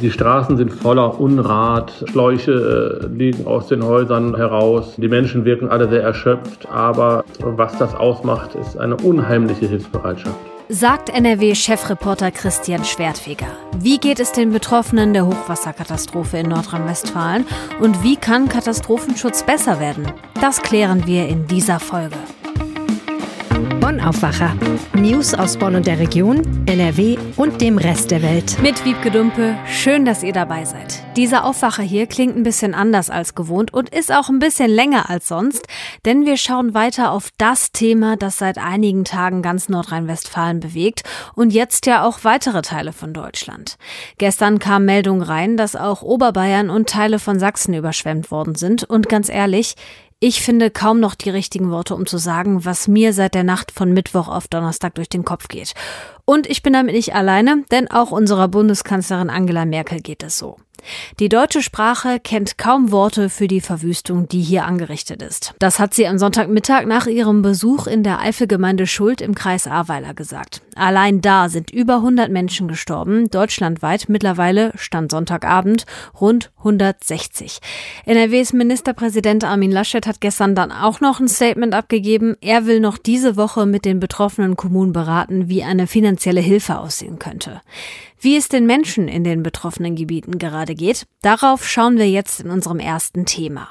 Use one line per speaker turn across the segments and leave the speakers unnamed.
Die Straßen sind voller Unrat, Schläuche äh, liegen aus den Häusern heraus. Die Menschen wirken alle sehr erschöpft, aber was das ausmacht, ist eine unheimliche Hilfsbereitschaft.
Sagt NRW-Chefreporter Christian Schwertfeger. Wie geht es den Betroffenen der Hochwasserkatastrophe in Nordrhein-Westfalen und wie kann Katastrophenschutz besser werden? Das klären wir in dieser Folge.
Bonn Aufwacher. News aus Bonn und der Region, NRW und dem Rest der Welt.
Mit Wiebke Dumpe, schön, dass ihr dabei seid. Dieser Aufwacher hier klingt ein bisschen anders als gewohnt und ist auch ein bisschen länger als sonst, denn wir schauen weiter auf das Thema, das seit einigen Tagen ganz Nordrhein-Westfalen bewegt und jetzt ja auch weitere Teile von Deutschland. Gestern kam Meldung rein, dass auch Oberbayern und Teile von Sachsen überschwemmt worden sind und ganz ehrlich, ich finde kaum noch die richtigen Worte, um zu sagen, was mir seit der Nacht von Mittwoch auf Donnerstag durch den Kopf geht. Und ich bin damit nicht alleine, denn auch unserer Bundeskanzlerin Angela Merkel geht es so. Die deutsche Sprache kennt kaum Worte für die Verwüstung, die hier angerichtet ist. Das hat sie am Sonntagmittag nach ihrem Besuch in der Eifelgemeinde Schuld im Kreis Ahrweiler gesagt. Allein da sind über 100 Menschen gestorben, deutschlandweit mittlerweile, stand Sonntagabend, rund 160. NRWs Ministerpräsident Armin Laschet hat gestern dann auch noch ein Statement abgegeben. Er will noch diese Woche mit den betroffenen Kommunen beraten, wie eine finanzielle Hilfe aussehen könnte. Wie es den Menschen in den betroffenen Gebieten gerade geht, darauf schauen wir jetzt in unserem ersten Thema.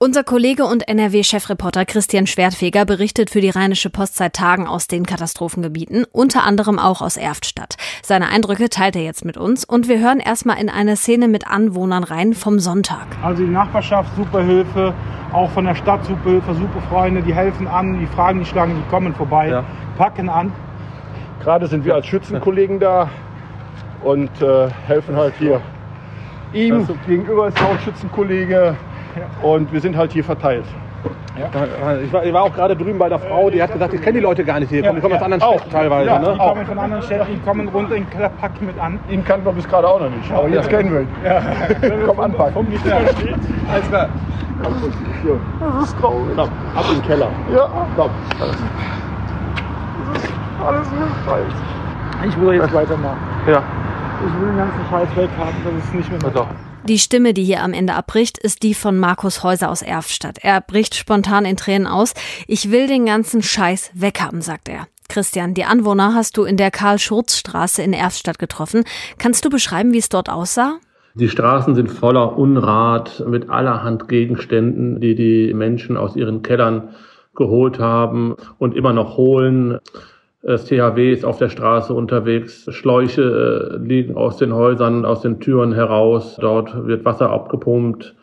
Unser Kollege und NRW-Chefreporter Christian Schwertfeger berichtet für die Rheinische Post seit Tagen aus den Katastrophengebieten, unter anderem auch aus Erftstadt. Seine Eindrücke teilt er jetzt mit uns und wir hören erstmal in eine Szene mit Anwohnern rein vom Sonntag.
Also die Nachbarschaft, super Hilfe, auch von der Stadt super Hilfe, super Freunde, die helfen an, die fragen die Schlangen, die kommen vorbei, ja. packen an.
Gerade sind wir als Schützenkollegen da, und äh, helfen halt hier ihm. Also gegenüber ist auch ein Schützenkollege und wir sind halt hier verteilt.
Ja. Ich, war, ich, war, auch gerade drüben bei der Frau, die hat gesagt, ich kenne die Leute gar nicht hier. Ja, die kommen ja. aus anderen Städten auch. teilweise. Ja, ne? Die kommen von anderen Städten, die kommen runter in Pack mit an.
Ihn kannten wir bis gerade auch noch nicht, aber jetzt kennen wir ihn. Ja. Komm anpacken. Komm nicht ja. Alles klar. Das ist traurig. Komm, ab in den Keller. Ja. Komm. Das ist
alles hilfreich. Ich muss jetzt weitermachen. Ja. Ich will den ganzen Scheiß weghaben, das ist nicht mehr
so. Die Stimme, die hier am Ende abbricht, ist die von Markus Häuser aus Erftstadt. Er bricht spontan in Tränen aus. Ich will den ganzen Scheiß weghaben, sagt er. Christian, die Anwohner hast du in der Karl-Schurz-Straße in Erftstadt getroffen. Kannst du beschreiben, wie es dort aussah?
Die Straßen sind voller Unrat mit allerhand Gegenständen, die die Menschen aus ihren Kellern geholt haben und immer noch holen. Das THW ist auf der Straße unterwegs. Schläuche äh, liegen aus den Häusern, aus den Türen heraus. Dort wird Wasser abgepumpt.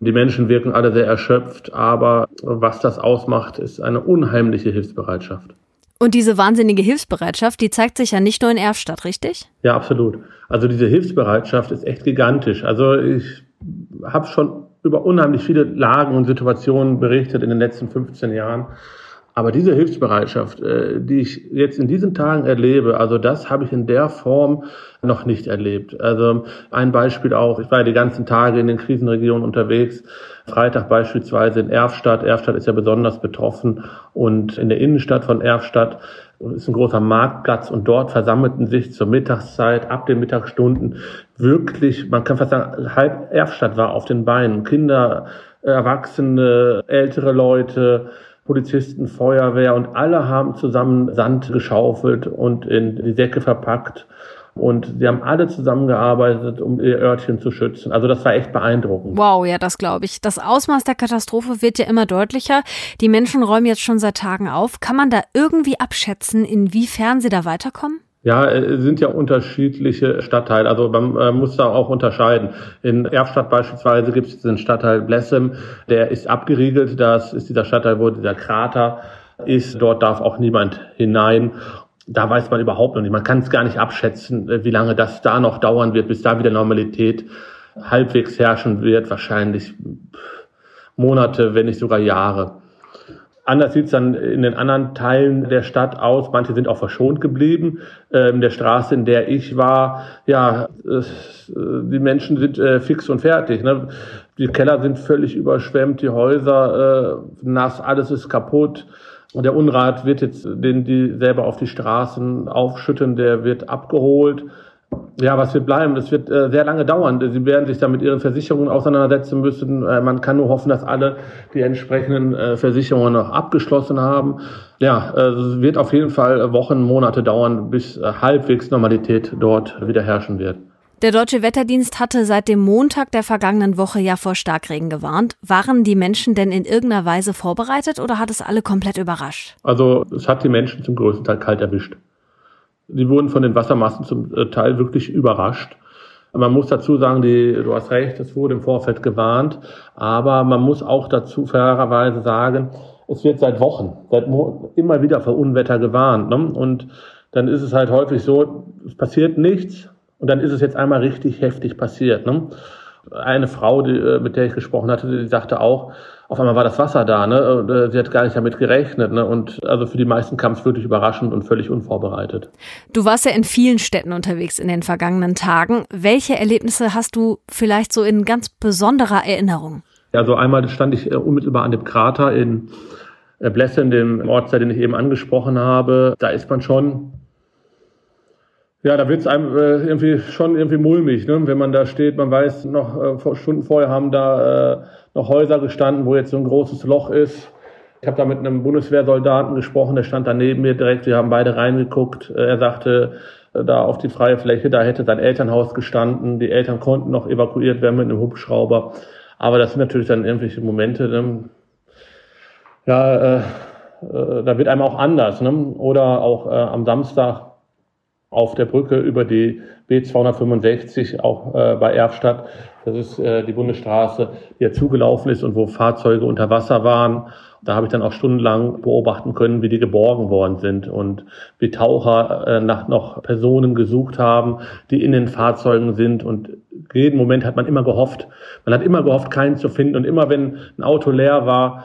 Die Menschen wirken alle sehr erschöpft, aber was das ausmacht, ist eine unheimliche Hilfsbereitschaft.
Und diese wahnsinnige Hilfsbereitschaft, die zeigt sich ja nicht nur in Erfstadt, richtig?
Ja, absolut. Also diese Hilfsbereitschaft ist echt gigantisch. Also ich habe schon über unheimlich viele Lagen und Situationen berichtet in den letzten 15 Jahren. Aber diese Hilfsbereitschaft, äh, die ich jetzt in diesen Tagen erlebe, also das habe ich in der Form noch nicht erlebt. Also ein Beispiel auch, ich war die ganzen Tage in den Krisenregionen unterwegs. Freitag beispielsweise in Erfstadt. Erfstadt ist ja besonders betroffen und in der Innenstadt von Erfstadt ist ein großer Marktplatz und dort versammelten sich zur Mittagszeit, ab den Mittagsstunden wirklich, man kann fast sagen, halb Erfstadt war auf den Beinen. Kinder, Erwachsene, ältere Leute, Polizisten, Feuerwehr und alle haben zusammen Sand geschaufelt und in die Säcke verpackt. Und sie haben alle zusammengearbeitet, um ihr Örtchen zu schützen. Also das war echt beeindruckend.
Wow, ja, das glaube ich. Das Ausmaß der Katastrophe wird ja immer deutlicher. Die Menschen räumen jetzt schon seit Tagen auf. Kann man da irgendwie abschätzen, inwiefern sie da weiterkommen?
Ja, es sind ja unterschiedliche Stadtteile. Also man äh, muss da auch unterscheiden. In Erfstadt beispielsweise gibt es den Stadtteil Blessem, der ist abgeriegelt. Das ist dieser Stadtteil, wo dieser Krater ist. Dort darf auch niemand hinein. Da weiß man überhaupt noch nicht. Man kann es gar nicht abschätzen, äh, wie lange das da noch dauern wird, bis da wieder Normalität halbwegs herrschen wird. Wahrscheinlich Monate, wenn nicht sogar Jahre. Anders sieht es dann in den anderen Teilen der Stadt aus. Manche sind auch verschont geblieben. Ähm, der Straße, in der ich war, ja, es, äh, die Menschen sind äh, fix und fertig. Ne? Die Keller sind völlig überschwemmt, die Häuser äh, nass, alles ist kaputt. Und der Unrat wird jetzt, den die selber auf die Straßen aufschütten, der wird abgeholt. Ja, was wird bleiben? Es wird äh, sehr lange dauern. Sie werden sich da mit ihren Versicherungen auseinandersetzen müssen. Äh, man kann nur hoffen, dass alle die entsprechenden äh, Versicherungen noch abgeschlossen haben. Ja, äh, es wird auf jeden Fall Wochen, Monate dauern, bis äh, halbwegs Normalität dort wieder herrschen wird.
Der Deutsche Wetterdienst hatte seit dem Montag der vergangenen Woche ja vor Starkregen gewarnt. Waren die Menschen denn in irgendeiner Weise vorbereitet oder hat es alle komplett überrascht?
Also es hat die Menschen zum größten Teil kalt erwischt. Sie wurden von den Wassermassen zum äh, Teil wirklich überrascht. Man muss dazu sagen, die, du hast recht, es wurde im Vorfeld gewarnt, aber man muss auch dazu fairerweise sagen, es wird seit Wochen, seit Mo immer wieder vor Unwetter gewarnt. Ne? Und dann ist es halt häufig so, es passiert nichts und dann ist es jetzt einmal richtig heftig passiert. Ne? Eine Frau, die, äh, mit der ich gesprochen hatte, die sagte auch, auf einmal war das Wasser da, ne? Und, äh, sie hat gar nicht damit gerechnet, ne? Und also für die meisten kam es wirklich überraschend und völlig unvorbereitet.
Du warst ja in vielen Städten unterwegs in den vergangenen Tagen. Welche Erlebnisse hast du vielleicht so in ganz besonderer Erinnerung?
Ja, so einmal stand ich äh, unmittelbar an dem Krater in äh, Blessen, dem Ortsteil, den ich eben angesprochen habe. Da ist man schon ja, da wird es einem äh, irgendwie schon irgendwie mulmig, ne? wenn man da steht. Man weiß, noch äh, Stunden vorher haben da äh, noch Häuser gestanden, wo jetzt so ein großes Loch ist. Ich habe da mit einem Bundeswehrsoldaten gesprochen, der stand da neben mir direkt. Wir haben beide reingeguckt. Äh, er sagte, äh, da auf die freie Fläche, da hätte sein Elternhaus gestanden. Die Eltern konnten noch evakuiert werden mit einem Hubschrauber. Aber das sind natürlich dann irgendwelche Momente, ne? ja, äh, äh, da wird einem auch anders. Ne? Oder auch äh, am Samstag auf der Brücke über die B265 auch äh, bei Erfstadt. Das ist äh, die Bundesstraße, die ja zugelaufen ist und wo Fahrzeuge unter Wasser waren. Da habe ich dann auch stundenlang beobachten können, wie die geborgen worden sind und wie Taucher äh, nach noch Personen gesucht haben, die in den Fahrzeugen sind. Und jeden Moment hat man immer gehofft. Man hat immer gehofft, keinen zu finden. Und immer wenn ein Auto leer war,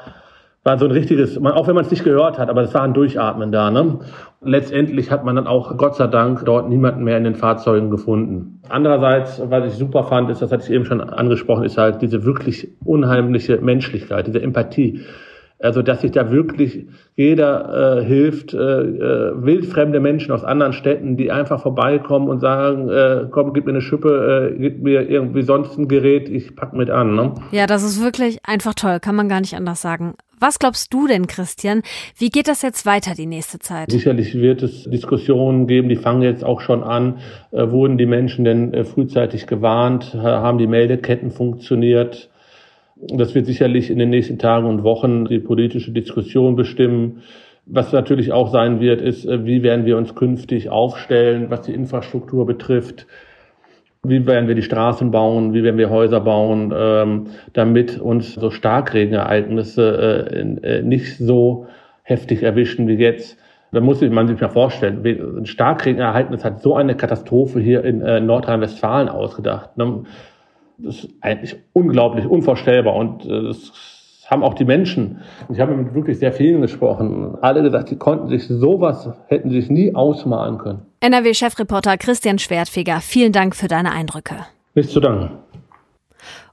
war so ein richtiges, auch wenn man es nicht gehört hat, aber es war ein Durchatmen da. Ne? Letztendlich hat man dann auch, Gott sei Dank, dort niemanden mehr in den Fahrzeugen gefunden. Andererseits, was ich super fand, ist, das hatte ich eben schon angesprochen, ist halt diese wirklich unheimliche Menschlichkeit, diese Empathie. Also, dass sich da wirklich jeder äh, hilft, äh, äh, wildfremde Menschen aus anderen Städten, die einfach vorbeikommen und sagen, äh, komm, gib mir eine Schippe, äh, gib mir irgendwie sonst ein Gerät, ich pack mit an. Ne?
Ja, das ist wirklich einfach toll, kann man gar nicht anders sagen. Was glaubst du denn, Christian? Wie geht das jetzt weiter die nächste Zeit?
Sicherlich wird es Diskussionen geben, die fangen jetzt auch schon an. Äh, wurden die Menschen denn äh, frühzeitig gewarnt? Haben die Meldeketten funktioniert? Das wird sicherlich in den nächsten Tagen und Wochen die politische Diskussion bestimmen. Was natürlich auch sein wird, ist, äh, wie werden wir uns künftig aufstellen, was die Infrastruktur betrifft. Wie werden wir die Straßen bauen? Wie werden wir Häuser bauen, ähm, damit uns so Starkregenereignisse äh, äh, nicht so heftig erwischen wie jetzt? Da muss man sich mal vorstellen, ein Starkregenereignis hat so eine Katastrophe hier in äh, Nordrhein-Westfalen ausgedacht. Ne? Das ist eigentlich unglaublich, unvorstellbar. Und äh, das haben auch die Menschen, ich habe mit wirklich sehr vielen gesprochen, alle gesagt, sie konnten sich sowas, hätten sich nie ausmalen können.
NRW-Chefreporter Christian Schwertfeger, vielen Dank für deine Eindrücke.
Nichts zu danken.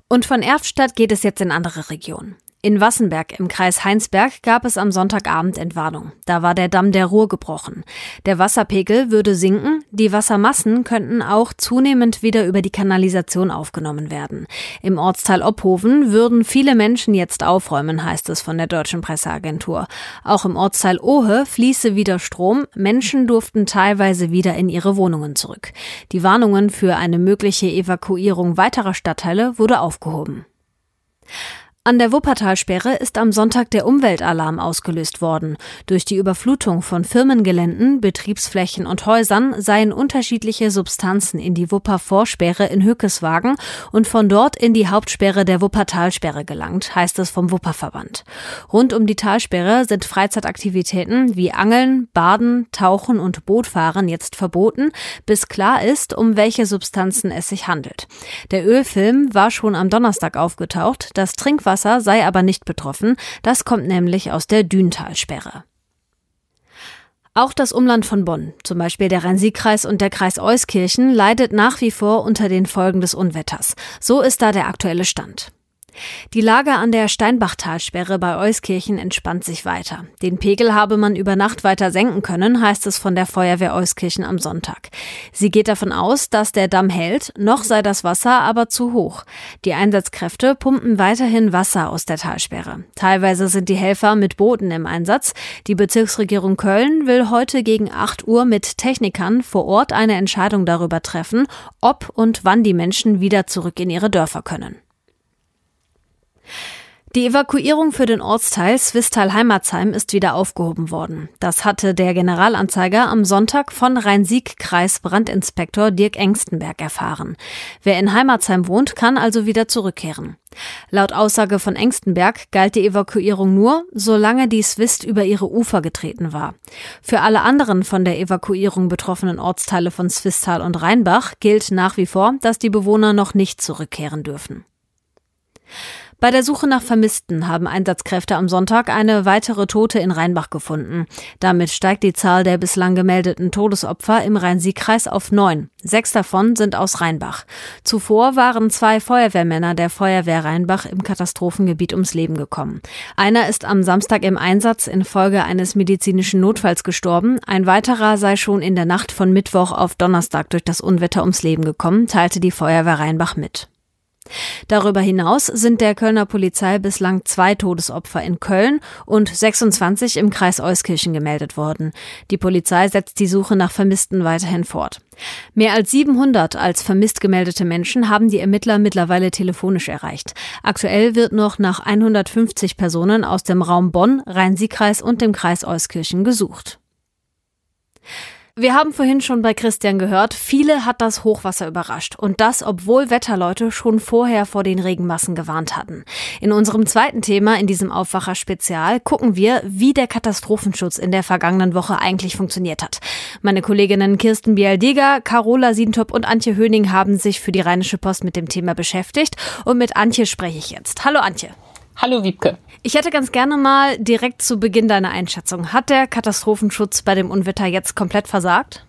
Und von Erftstadt geht es jetzt in andere Regionen. In Wassenberg im Kreis Heinsberg gab es am Sonntagabend Entwarnung. Da war der Damm der Ruhr gebrochen. Der Wasserpegel würde sinken, die Wassermassen könnten auch zunehmend wieder über die Kanalisation aufgenommen werden. Im Ortsteil Ophoven würden viele Menschen jetzt aufräumen, heißt es von der deutschen Presseagentur. Auch im Ortsteil Ohe fließe wieder Strom, Menschen durften teilweise wieder in ihre Wohnungen zurück. Die Warnungen für eine mögliche Evakuierung weiterer Stadtteile wurde aufgehoben. An der Wuppertalsperre ist am Sonntag der Umweltalarm ausgelöst worden. Durch die Überflutung von Firmengeländen, Betriebsflächen und Häusern seien unterschiedliche Substanzen in die Wuppervorsperre in Hückeswagen und von dort in die Hauptsperre der Wuppertalsperre gelangt, heißt es vom Wupperverband. Rund um die Talsperre sind Freizeitaktivitäten wie Angeln, Baden, Tauchen und Bootfahren jetzt verboten, bis klar ist, um welche Substanzen es sich handelt. Der Ölfilm war schon am Donnerstag aufgetaucht. Das Trinkwasser Wasser sei aber nicht betroffen, das kommt nämlich aus der Düntalsperre. Auch das Umland von Bonn, zum Beispiel der Rhein-Sieg-Kreis und der Kreis Euskirchen, leidet nach wie vor unter den Folgen des Unwetters. So ist da der aktuelle Stand. Die Lage an der Steinbachtalsperre bei Euskirchen entspannt sich weiter. Den Pegel habe man über Nacht weiter senken können, heißt es von der Feuerwehr Euskirchen am Sonntag. Sie geht davon aus, dass der Damm hält, noch sei das Wasser aber zu hoch. Die Einsatzkräfte pumpen weiterhin Wasser aus der Talsperre. Teilweise sind die Helfer mit Booten im Einsatz. Die Bezirksregierung Köln will heute gegen 8 Uhr mit Technikern vor Ort eine Entscheidung darüber treffen, ob und wann die Menschen wieder zurück in ihre Dörfer können. Die Evakuierung für den Ortsteil Swistal-Heimatsheim ist wieder aufgehoben worden. Das hatte der Generalanzeiger am Sonntag von Rhein-Sieg-Kreis Brandinspektor Dirk Engstenberg erfahren. Wer in Heimatsheim wohnt, kann also wieder zurückkehren. Laut Aussage von Engstenberg galt die Evakuierung nur, solange die Swist über ihre Ufer getreten war. Für alle anderen von der Evakuierung betroffenen Ortsteile von Swistal und Rheinbach gilt nach wie vor, dass die Bewohner noch nicht zurückkehren dürfen. Bei der Suche nach Vermissten haben Einsatzkräfte am Sonntag eine weitere Tote in Rheinbach gefunden. Damit steigt die Zahl der bislang gemeldeten Todesopfer im Rhein-Sieg-Kreis auf neun. Sechs davon sind aus Rheinbach. Zuvor waren zwei Feuerwehrmänner der Feuerwehr Rheinbach im Katastrophengebiet ums Leben gekommen. Einer ist am Samstag im Einsatz infolge eines medizinischen Notfalls gestorben. Ein weiterer sei schon in der Nacht von Mittwoch auf Donnerstag durch das Unwetter ums Leben gekommen, teilte die Feuerwehr Rheinbach mit. Darüber hinaus sind der Kölner Polizei bislang zwei Todesopfer in Köln und 26 im Kreis Euskirchen gemeldet worden. Die Polizei setzt die Suche nach Vermissten weiterhin fort. Mehr als 700 als vermisst gemeldete Menschen haben die Ermittler mittlerweile telefonisch erreicht. Aktuell wird noch nach 150 Personen aus dem Raum Bonn, Rhein-Sieg-Kreis und dem Kreis Euskirchen gesucht. Wir haben vorhin schon bei Christian gehört, viele hat das Hochwasser überrascht. Und das, obwohl Wetterleute schon vorher vor den Regenmassen gewarnt hatten. In unserem zweiten Thema in diesem Aufwacher-Spezial gucken wir, wie der Katastrophenschutz in der vergangenen Woche eigentlich funktioniert hat. Meine Kolleginnen Kirsten Bialdiger, Carola Sientop und Antje Höning haben sich für die Rheinische Post mit dem Thema beschäftigt. Und mit Antje spreche ich jetzt. Hallo Antje.
Hallo Wiebke.
Ich hätte ganz gerne mal direkt zu Beginn deine Einschätzung. Hat der Katastrophenschutz bei dem Unwetter jetzt komplett versagt?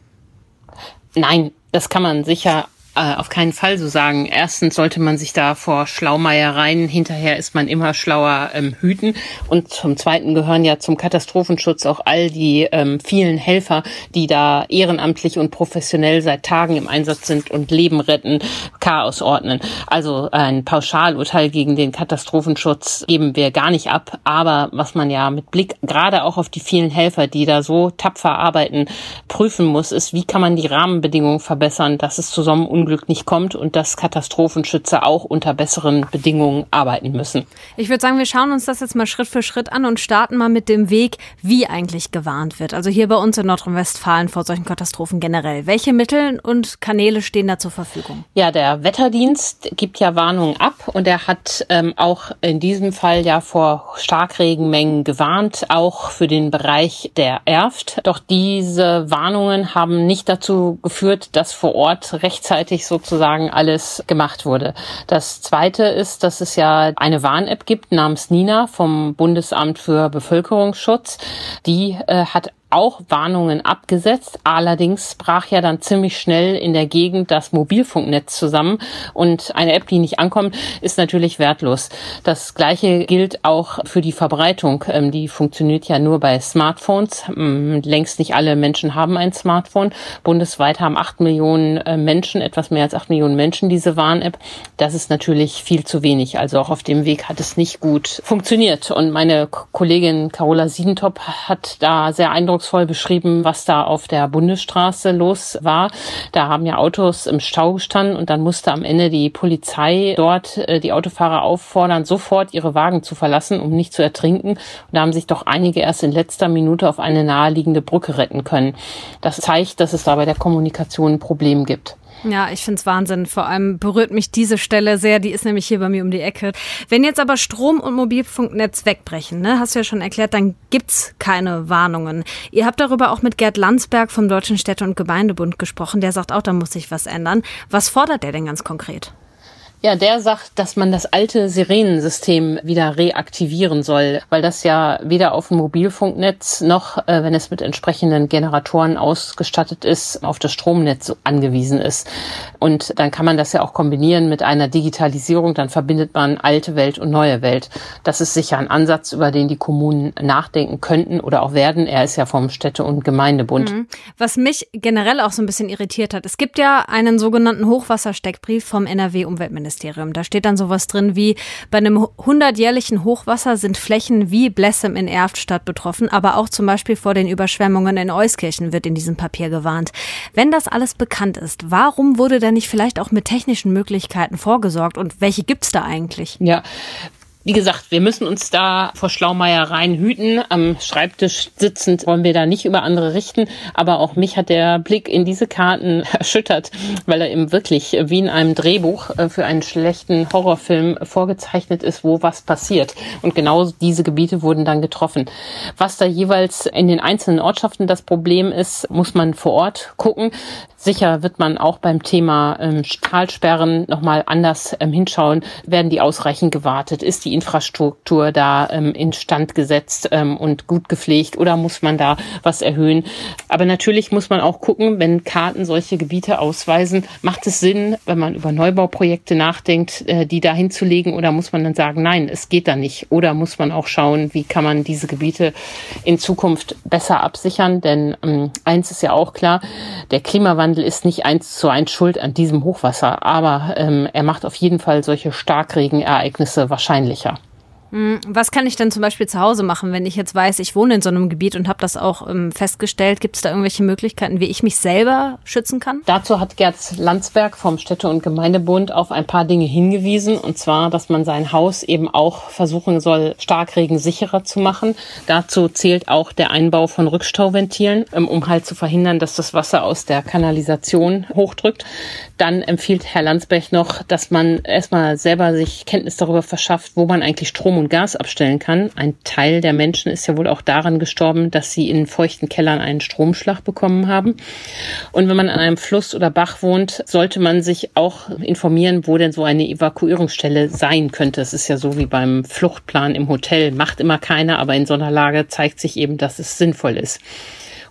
Nein, das kann man sicher äh, auf keinen Fall so sagen. Erstens sollte man sich da vor Schlaumeiereien, hinterher ist man immer schlauer, ähm, hüten. Und zum Zweiten gehören ja zum Katastrophenschutz auch all die ähm, vielen Helfer, die da ehrenamtlich und professionell seit Tagen im Einsatz sind und Leben retten, Chaos ordnen. Also ein Pauschalurteil gegen den Katastrophenschutz geben wir gar nicht ab. Aber was man ja mit Blick gerade auch auf die vielen Helfer, die da so tapfer arbeiten, prüfen muss, ist, wie kann man die Rahmenbedingungen verbessern, dass es zu so einem Unglück nicht kommt und dass Katastrophenschützer auch unter besseren Bedingungen arbeiten müssen.
Ich würde sagen, wir schauen uns das jetzt mal Schritt für Schritt an und starten mal mit dem Weg, wie eigentlich gewarnt wird. Also hier bei uns in Nordrhein-Westfalen vor solchen Katastrophen generell. Welche Mittel und Kanäle stehen da zur Verfügung?
Ja, der Wetterdienst gibt ja Warnungen ab und er hat ähm, auch in diesem Fall ja vor Starkregenmengen gewarnt, auch für den Bereich der Erft. Doch diese Warnungen haben nicht dazu geführt, dass vor Ort rechtzeitig gleichzeitig sozusagen alles gemacht wurde. Das Zweite ist, dass es ja eine Warn-App gibt namens Nina vom Bundesamt für Bevölkerungsschutz. Die äh, hat auch Warnungen abgesetzt. Allerdings brach ja dann ziemlich schnell in der Gegend das Mobilfunknetz zusammen und eine App, die nicht ankommt, ist natürlich wertlos. Das gleiche gilt auch für die Verbreitung. Ähm, die funktioniert ja nur bei Smartphones. Ähm, längst nicht alle Menschen haben ein Smartphone. Bundesweit haben acht Millionen äh, Menschen, etwas mehr als acht Millionen Menschen diese Warn-App. Das ist natürlich viel zu wenig. Also auch auf dem Weg hat es nicht gut funktioniert. Und meine Kollegin Carola Siedentop hat da sehr eindrucksvoll eindrucksvoll beschrieben, was da auf der Bundesstraße los war. Da haben ja Autos im Stau gestanden und dann musste am Ende die Polizei dort die Autofahrer auffordern, sofort ihre Wagen zu verlassen, um nicht zu ertrinken. Und da haben sich doch einige erst in letzter Minute auf eine naheliegende Brücke retten können. Das zeigt, dass es da bei der Kommunikation ein Problem gibt.
Ja, ich finde es Wahnsinn. Vor allem berührt mich diese Stelle sehr. Die ist nämlich hier bei mir um die Ecke. Wenn jetzt aber Strom- und Mobilfunknetz wegbrechen, ne, hast du ja schon erklärt, dann gibt's keine Warnungen. Ihr habt darüber auch mit Gerd Landsberg vom Deutschen Städte- und Gemeindebund gesprochen. Der sagt auch, da muss sich was ändern. Was fordert der denn ganz konkret?
Ja, der sagt, dass man das alte Sirenensystem wieder reaktivieren soll, weil das ja weder auf dem Mobilfunknetz noch, äh, wenn es mit entsprechenden Generatoren ausgestattet ist, auf das Stromnetz angewiesen ist. Und dann kann man das ja auch kombinieren mit einer Digitalisierung, dann verbindet man alte Welt und neue Welt. Das ist sicher ein Ansatz, über den die Kommunen nachdenken könnten oder auch werden. Er ist ja vom Städte- und Gemeindebund. Mhm.
Was mich generell auch so ein bisschen irritiert hat, es gibt ja einen sogenannten Hochwassersteckbrief vom NRW-Umweltministerium. Umweltministerium. Da steht dann sowas drin wie, bei einem hundertjährlichen Hochwasser sind Flächen wie Blessem in Erftstadt betroffen, aber auch zum Beispiel vor den Überschwemmungen in Euskirchen wird in diesem Papier gewarnt. Wenn das alles bekannt ist, warum wurde da nicht vielleicht auch mit technischen Möglichkeiten vorgesorgt und welche gibt's da eigentlich?
Ja, wie gesagt, wir müssen uns da vor Schlaumeiereien hüten. Am Schreibtisch sitzend wollen wir da nicht über andere richten. Aber auch mich hat der Blick in diese Karten erschüttert, weil er eben wirklich wie in einem Drehbuch äh, für einen schlechten Horrorfilm vorgezeichnet ist, wo was passiert. Und genau diese Gebiete wurden dann getroffen. Was da jeweils in den einzelnen Ortschaften das Problem ist, muss man vor Ort gucken. Sicher wird man auch beim Thema ähm, Talsperren nochmal anders ähm, hinschauen. Werden die ausreichend gewartet? Ist die Infrastruktur da ähm, instand gesetzt ähm, und gut gepflegt oder muss man da was erhöhen? Aber natürlich muss man auch gucken, wenn Karten solche Gebiete ausweisen, macht es Sinn, wenn man über Neubauprojekte nachdenkt, äh, die da hinzulegen oder muss man dann sagen, nein, es geht da nicht? Oder muss man auch schauen, wie kann man diese Gebiete in Zukunft besser absichern? Denn ähm, eins ist ja auch klar, der Klimawandel ist nicht eins zu eins schuld an diesem Hochwasser, aber ähm, er macht auf jeden Fall solche Starkregenereignisse wahrscheinlicher.
människa. Was kann ich denn zum Beispiel zu Hause machen, wenn ich jetzt weiß, ich wohne in so einem Gebiet und habe das auch ähm, festgestellt? Gibt es da irgendwelche Möglichkeiten, wie ich mich selber schützen kann?
Dazu hat Gerd Landsberg vom Städte- und Gemeindebund auf ein paar Dinge hingewiesen. Und zwar, dass man sein Haus eben auch versuchen soll, starkregensicherer zu machen. Dazu zählt auch der Einbau von Rückstauventilen, ähm, um halt zu verhindern, dass das Wasser aus der Kanalisation hochdrückt. Dann empfiehlt Herr Landsberg noch, dass man erstmal selber sich Kenntnis darüber verschafft, wo man eigentlich Strom und Gas abstellen kann. Ein Teil der Menschen ist ja wohl auch daran gestorben, dass sie in feuchten Kellern einen Stromschlag bekommen haben. Und wenn man an einem Fluss oder Bach wohnt, sollte man sich auch informieren, wo denn so eine Evakuierungsstelle sein könnte. Es ist ja so wie beim Fluchtplan im Hotel. Macht immer keiner, aber in so einer Lage zeigt sich eben, dass es sinnvoll ist.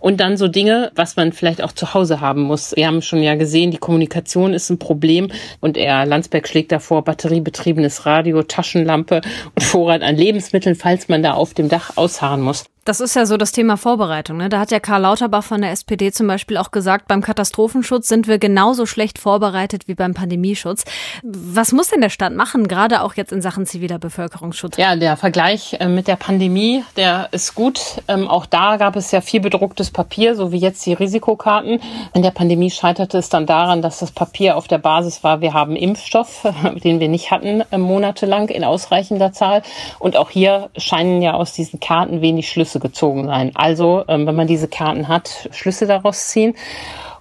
Und dann so Dinge, was man vielleicht auch zu Hause haben muss. Wir haben schon ja gesehen, die Kommunikation ist ein Problem und er Landsberg schlägt davor batteriebetriebenes Radio, Taschenlampe und Vorrat an Lebensmitteln, falls man da auf dem Dach ausharren muss.
Das ist ja so das Thema Vorbereitung. Ne? Da hat ja Karl Lauterbach von der SPD zum Beispiel auch gesagt, beim Katastrophenschutz sind wir genauso schlecht vorbereitet wie beim Pandemieschutz. Was muss denn der Staat machen, gerade auch jetzt in Sachen ziviler Bevölkerungsschutz?
Ja, der Vergleich äh, mit der Pandemie, der ist gut. Ähm, auch da gab es ja viel bedrucktes Papier, so wie jetzt die Risikokarten. In der Pandemie scheiterte es dann daran, dass das Papier auf der Basis war, wir haben Impfstoff, den wir nicht hatten äh, monatelang in ausreichender Zahl. Und auch hier scheinen ja aus diesen Karten wenig Schlüsse Schlüsse gezogen sein. Also, ähm, wenn man diese Karten hat, Schlüsse daraus ziehen.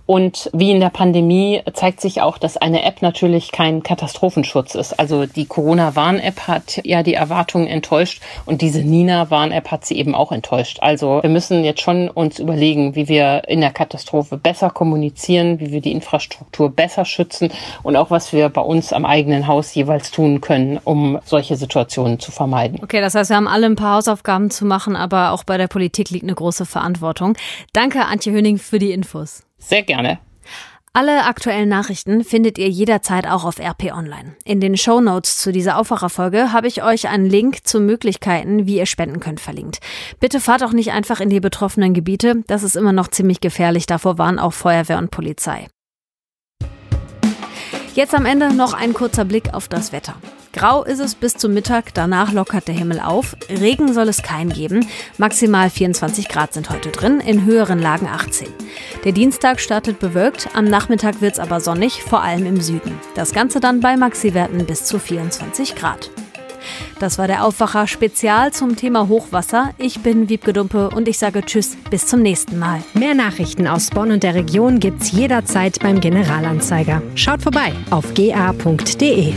Und wie in der Pandemie zeigt sich auch, dass eine App natürlich kein Katastrophenschutz ist. Also die Corona-Warn-App hat ja die Erwartungen enttäuscht und diese Nina-Warn-App hat sie eben auch enttäuscht. Also wir müssen jetzt schon uns überlegen, wie wir in der Katastrophe besser kommunizieren, wie wir die Infrastruktur besser schützen und auch was wir bei uns am eigenen Haus jeweils tun können, um solche Situationen zu vermeiden.
Okay, das heißt, wir haben alle ein paar Hausaufgaben zu machen, aber auch bei der Politik liegt eine große Verantwortung. Danke, Antje Höning, für die Infos.
Sehr gerne.
Alle aktuellen Nachrichten findet ihr jederzeit auch auf RP Online. In den Show Notes zu dieser Aufwacherfolge habe ich euch einen Link zu Möglichkeiten, wie ihr spenden könnt, verlinkt. Bitte fahrt auch nicht einfach in die betroffenen Gebiete. Das ist immer noch ziemlich gefährlich. Davor waren auch Feuerwehr und Polizei. Jetzt am Ende noch ein kurzer Blick auf das Wetter. Grau ist es bis zum Mittag, danach lockert der Himmel auf. Regen soll es keinen geben. Maximal 24 Grad sind heute drin, in höheren Lagen 18. Der Dienstag startet bewölkt, am Nachmittag wird es aber sonnig, vor allem im Süden. Das Ganze dann bei Maxiwerten bis zu 24 Grad. Das war der Aufwacher Spezial zum Thema Hochwasser. Ich bin Wiebke Dumpe und ich sage Tschüss, bis zum nächsten Mal.
Mehr Nachrichten aus Bonn und der Region gibt's jederzeit beim Generalanzeiger. Schaut vorbei auf ga.de.